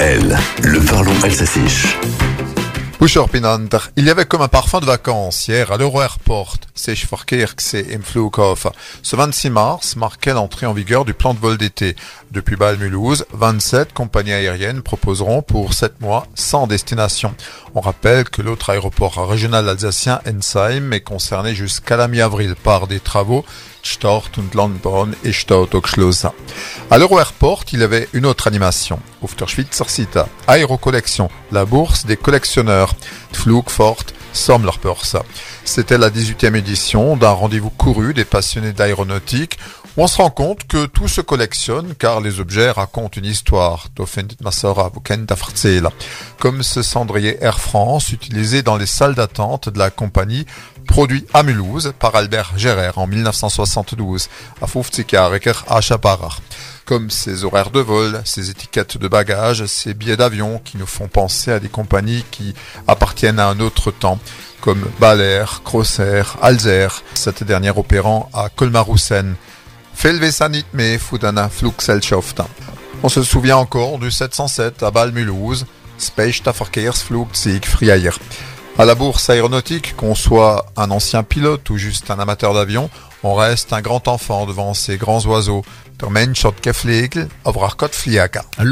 DWDL, le parlons alsacien. Il y avait comme un parfum de vacances hier à l'Euro Airport. Ce 26 mars marquait l'entrée en vigueur du plan de vol d'été. Depuis Bâle-Mulhouse, 27 compagnies aériennes proposeront pour 7 mois 100 destinations. On rappelle que l'autre aéroport régional alsacien, Ensheim, est concerné jusqu'à la mi-avril par des travaux Stort und Landbahn et À l'Euro Airport, il y avait une autre animation. Auf der Schweizer Aérocollection, la bourse des collectionneurs. Flugfort, Sommerpörse. C'était la 18e édition d'un rendez-vous couru des passionnés d'aéronautique on se rend compte que tout se collectionne car les objets racontent une histoire. Comme ce cendrier Air France utilisé dans les salles d'attente de la compagnie produit à Mulhouse par Albert Gerer en 1972 à 50 à Chaparra. Comme ses horaires de vol, ses étiquettes de bagages, ses billets d'avion qui nous font penser à des compagnies qui appartiennent à un autre temps comme Balair, Crosser, Alzer, cette dernière opérant à Colmar-Roussen. On se souvient encore du 707 à Bâle-Mulhouse, Verkehrsflugzeug Friayer. À la bourse aéronautique, qu'on soit un ancien pilote ou juste un amateur d'avion, on reste un grand enfant devant ces grands oiseaux.